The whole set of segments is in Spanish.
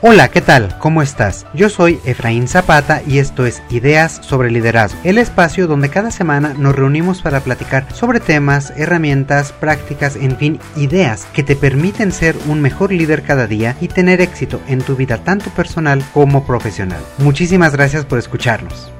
Hola, ¿qué tal? ¿Cómo estás? Yo soy Efraín Zapata y esto es Ideas sobre Liderazgo, el espacio donde cada semana nos reunimos para platicar sobre temas, herramientas, prácticas, en fin, ideas que te permiten ser un mejor líder cada día y tener éxito en tu vida tanto personal como profesional. Muchísimas gracias por escucharnos.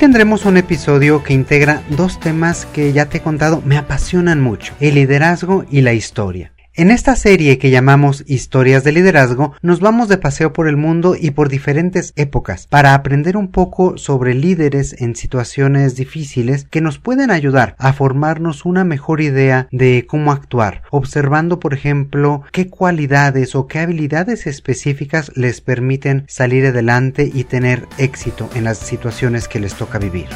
Tendremos un episodio que integra dos temas que ya te he contado me apasionan mucho, el liderazgo y la historia. En esta serie que llamamos Historias de Liderazgo, nos vamos de paseo por el mundo y por diferentes épocas para aprender un poco sobre líderes en situaciones difíciles que nos pueden ayudar a formarnos una mejor idea de cómo actuar, observando por ejemplo qué cualidades o qué habilidades específicas les permiten salir adelante y tener éxito en las situaciones que les toca vivir.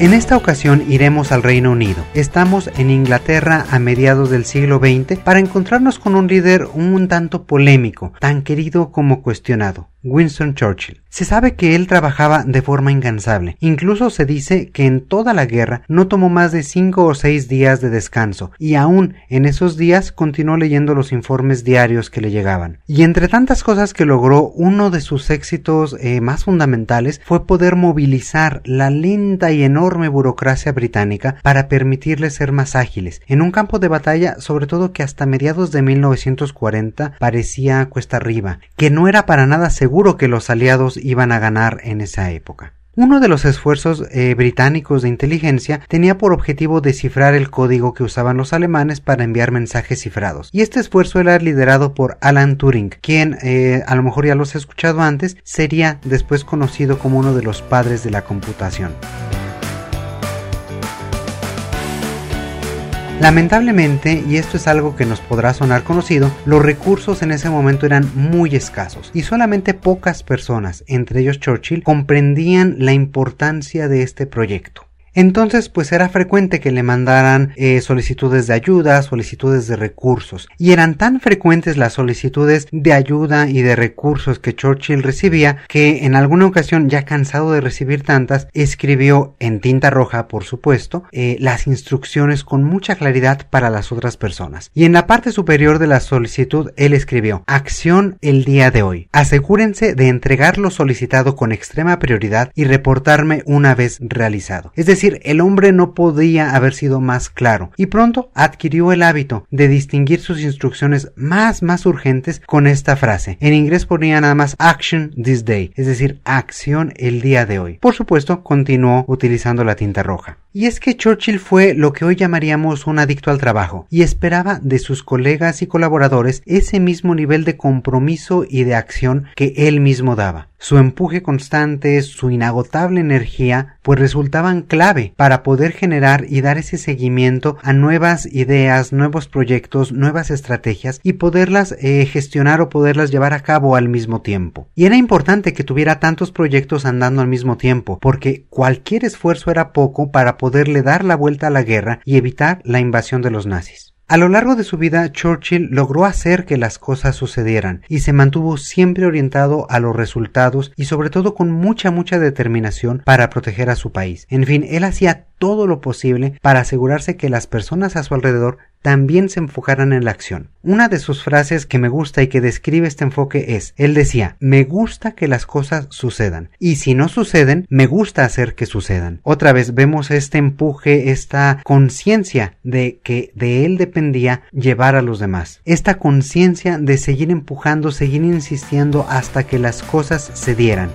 En esta ocasión iremos al Reino Unido. Estamos en Inglaterra a mediados del siglo XX para encontrarnos con un líder un tanto polémico, tan querido como cuestionado. Winston Churchill. Se sabe que él trabajaba de forma incansable. Incluso se dice que en toda la guerra no tomó más de cinco o seis días de descanso, y aún en esos días continuó leyendo los informes diarios que le llegaban. Y entre tantas cosas que logró, uno de sus éxitos eh, más fundamentales fue poder movilizar la lenta y enorme burocracia británica para permitirles ser más ágiles, en un campo de batalla sobre todo que hasta mediados de 1940 parecía cuesta arriba, que no era para nada seguro seguro que los aliados iban a ganar en esa época. Uno de los esfuerzos eh, británicos de inteligencia tenía por objetivo descifrar el código que usaban los alemanes para enviar mensajes cifrados. Y este esfuerzo era liderado por Alan Turing, quien, eh, a lo mejor ya los he escuchado antes, sería después conocido como uno de los padres de la computación. Lamentablemente, y esto es algo que nos podrá sonar conocido, los recursos en ese momento eran muy escasos y solamente pocas personas, entre ellos Churchill, comprendían la importancia de este proyecto. Entonces, pues era frecuente que le mandaran eh, solicitudes de ayuda, solicitudes de recursos. Y eran tan frecuentes las solicitudes de ayuda y de recursos que Churchill recibía que en alguna ocasión, ya cansado de recibir tantas, escribió en tinta roja, por supuesto, eh, las instrucciones con mucha claridad para las otras personas. Y en la parte superior de la solicitud, él escribió, acción el día de hoy. Asegúrense de entregar lo solicitado con extrema prioridad y reportarme una vez realizado. Es decir, el hombre no podía haber sido más claro, y pronto adquirió el hábito de distinguir sus instrucciones más más urgentes con esta frase. En inglés ponía nada más action this day, es decir, acción el día de hoy. Por supuesto, continuó utilizando la tinta roja. Y es que Churchill fue lo que hoy llamaríamos un adicto al trabajo, y esperaba de sus colegas y colaboradores ese mismo nivel de compromiso y de acción que él mismo daba. Su empuje constante, su inagotable energía, pues resultaban clave para poder generar y dar ese seguimiento a nuevas ideas, nuevos proyectos, nuevas estrategias y poderlas eh, gestionar o poderlas llevar a cabo al mismo tiempo. Y era importante que tuviera tantos proyectos andando al mismo tiempo, porque cualquier esfuerzo era poco para poderle dar la vuelta a la guerra y evitar la invasión de los nazis. A lo largo de su vida, Churchill logró hacer que las cosas sucedieran y se mantuvo siempre orientado a los resultados y sobre todo con mucha mucha determinación para proteger a su país. En fin, él hacía todo lo posible para asegurarse que las personas a su alrededor también se enfocaran en la acción. Una de sus frases que me gusta y que describe este enfoque es, él decía, me gusta que las cosas sucedan y si no suceden, me gusta hacer que sucedan. Otra vez vemos este empuje, esta conciencia de que de él dependía llevar a los demás. Esta conciencia de seguir empujando, seguir insistiendo hasta que las cosas se dieran.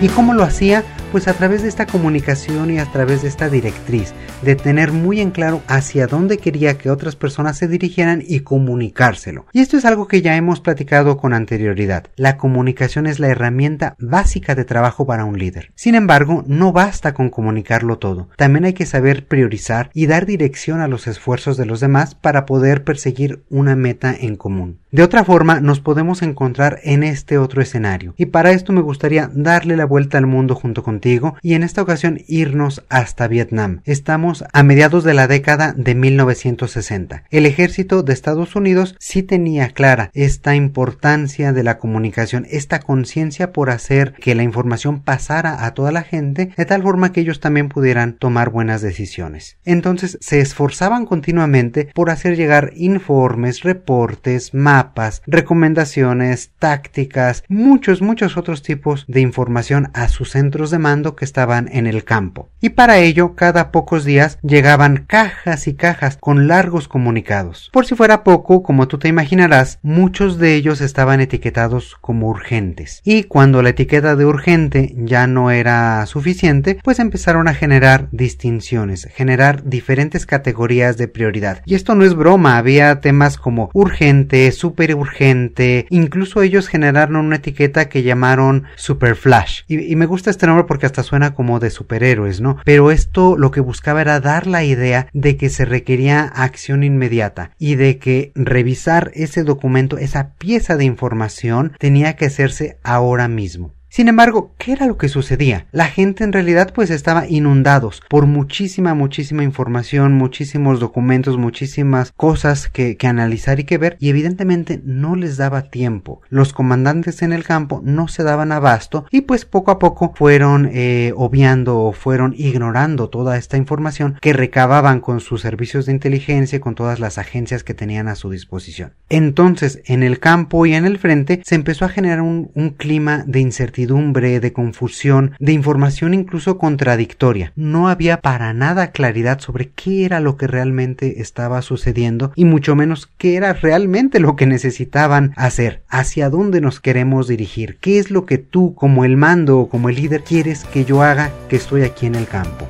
¿Y cómo lo hacía? Pues a través de esta comunicación y a través de esta directriz, de tener muy en claro hacia dónde quería que otras personas se dirigieran y comunicárselo. Y esto es algo que ya hemos platicado con anterioridad. La comunicación es la herramienta básica de trabajo para un líder. Sin embargo, no basta con comunicarlo todo. También hay que saber priorizar y dar dirección a los esfuerzos de los demás para poder perseguir una meta en común. De otra forma, nos podemos encontrar en este otro escenario. Y para esto me gustaría darle la vuelta al mundo junto con y en esta ocasión irnos hasta Vietnam. Estamos a mediados de la década de 1960. El ejército de Estados Unidos sí tenía clara esta importancia de la comunicación, esta conciencia por hacer que la información pasara a toda la gente de tal forma que ellos también pudieran tomar buenas decisiones. Entonces se esforzaban continuamente por hacer llegar informes, reportes, mapas, recomendaciones, tácticas, muchos, muchos otros tipos de información a sus centros de mando que estaban en el campo. Y para ello, cada pocos días llegaban cajas y cajas con largos comunicados. Por si fuera poco, como tú te imaginarás, muchos de ellos estaban etiquetados como urgentes. Y cuando la etiqueta de urgente ya no era suficiente, pues empezaron a generar distinciones, generar diferentes categorías de prioridad. Y esto no es broma, había temas como urgente, super urgente, incluso ellos generaron una etiqueta que llamaron Super Flash. Y, me gusta este nombre porque hasta suena como de superhéroes, ¿no? Pero esto lo que buscaba era dar la idea de que se requería acción inmediata y de que revisar ese documento, esa pieza de información, tenía que hacerse ahora mismo. Sin embargo, ¿qué era lo que sucedía? La gente en realidad pues estaba inundados por muchísima, muchísima información, muchísimos documentos, muchísimas cosas que, que, analizar y que ver y evidentemente no les daba tiempo. Los comandantes en el campo no se daban abasto y pues poco a poco fueron eh, obviando o fueron ignorando toda esta información que recababan con sus servicios de inteligencia y con todas las agencias que tenían a su disposición. Entonces, en el campo y en el frente se empezó a generar un, un clima de incertidumbre de confusión, de información incluso contradictoria. No había para nada claridad sobre qué era lo que realmente estaba sucediendo y mucho menos qué era realmente lo que necesitaban hacer, hacia dónde nos queremos dirigir, qué es lo que tú como el mando o como el líder quieres que yo haga que estoy aquí en el campo.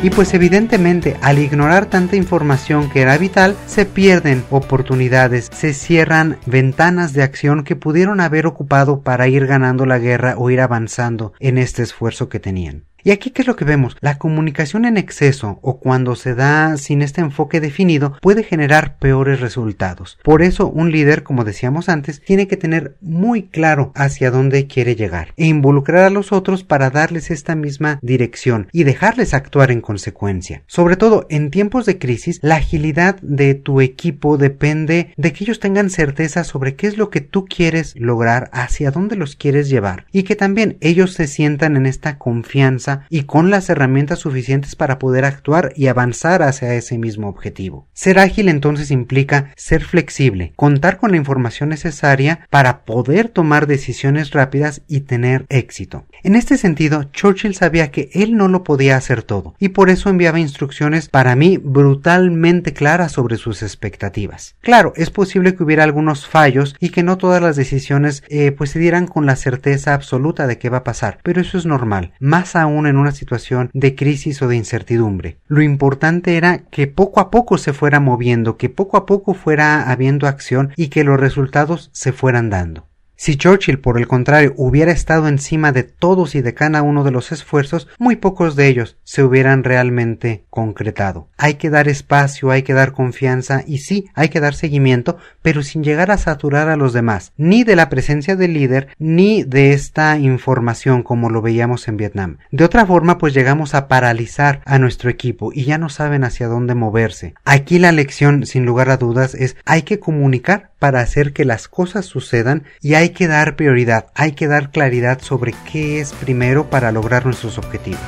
Y pues evidentemente al ignorar tanta información que era vital, se pierden oportunidades, se cierran ventanas de acción que pudieron haber ocupado para ir ganando la guerra o ir avanzando en este esfuerzo que tenían. Y aquí, ¿qué es lo que vemos? La comunicación en exceso o cuando se da sin este enfoque definido puede generar peores resultados. Por eso, un líder, como decíamos antes, tiene que tener muy claro hacia dónde quiere llegar e involucrar a los otros para darles esta misma dirección y dejarles actuar en consecuencia. Sobre todo, en tiempos de crisis, la agilidad de tu equipo depende de que ellos tengan certeza sobre qué es lo que tú quieres lograr, hacia dónde los quieres llevar y que también ellos se sientan en esta confianza y con las herramientas suficientes para poder actuar y avanzar hacia ese mismo objetivo. Ser ágil entonces implica ser flexible, contar con la información necesaria para poder tomar decisiones rápidas y tener éxito. En este sentido, Churchill sabía que él no lo podía hacer todo y por eso enviaba instrucciones para mí brutalmente claras sobre sus expectativas. Claro, es posible que hubiera algunos fallos y que no todas las decisiones eh, pues se dieran con la certeza absoluta de qué va a pasar, pero eso es normal, más en una situación de crisis o de incertidumbre. Lo importante era que poco a poco se fuera moviendo, que poco a poco fuera habiendo acción y que los resultados se fueran dando. Si Churchill, por el contrario, hubiera estado encima de todos y de cada uno de los esfuerzos, muy pocos de ellos se hubieran realmente concretado. Hay que dar espacio, hay que dar confianza y sí, hay que dar seguimiento, pero sin llegar a saturar a los demás, ni de la presencia del líder, ni de esta información como lo veíamos en Vietnam. De otra forma, pues llegamos a paralizar a nuestro equipo y ya no saben hacia dónde moverse. Aquí la lección, sin lugar a dudas, es hay que comunicar para hacer que las cosas sucedan y hay que dar prioridad, hay que dar claridad sobre qué es primero para lograr nuestros objetivos.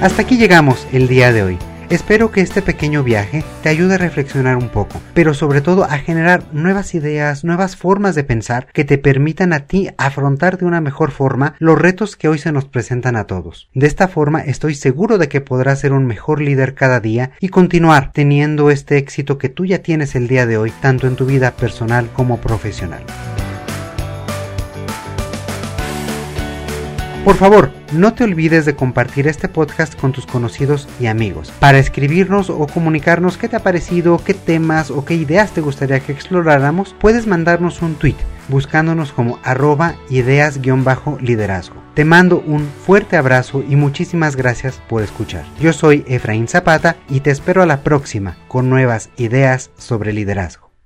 Hasta aquí llegamos el día de hoy. Espero que este pequeño viaje te ayude a reflexionar un poco, pero sobre todo a generar nuevas ideas, nuevas formas de pensar que te permitan a ti afrontar de una mejor forma los retos que hoy se nos presentan a todos. De esta forma estoy seguro de que podrás ser un mejor líder cada día y continuar teniendo este éxito que tú ya tienes el día de hoy, tanto en tu vida personal como profesional. Por favor, no te olvides de compartir este podcast con tus conocidos y amigos. Para escribirnos o comunicarnos qué te ha parecido, qué temas o qué ideas te gustaría que exploráramos, puedes mandarnos un tweet buscándonos como arroba ideas-liderazgo. Te mando un fuerte abrazo y muchísimas gracias por escuchar. Yo soy Efraín Zapata y te espero a la próxima con nuevas ideas sobre liderazgo.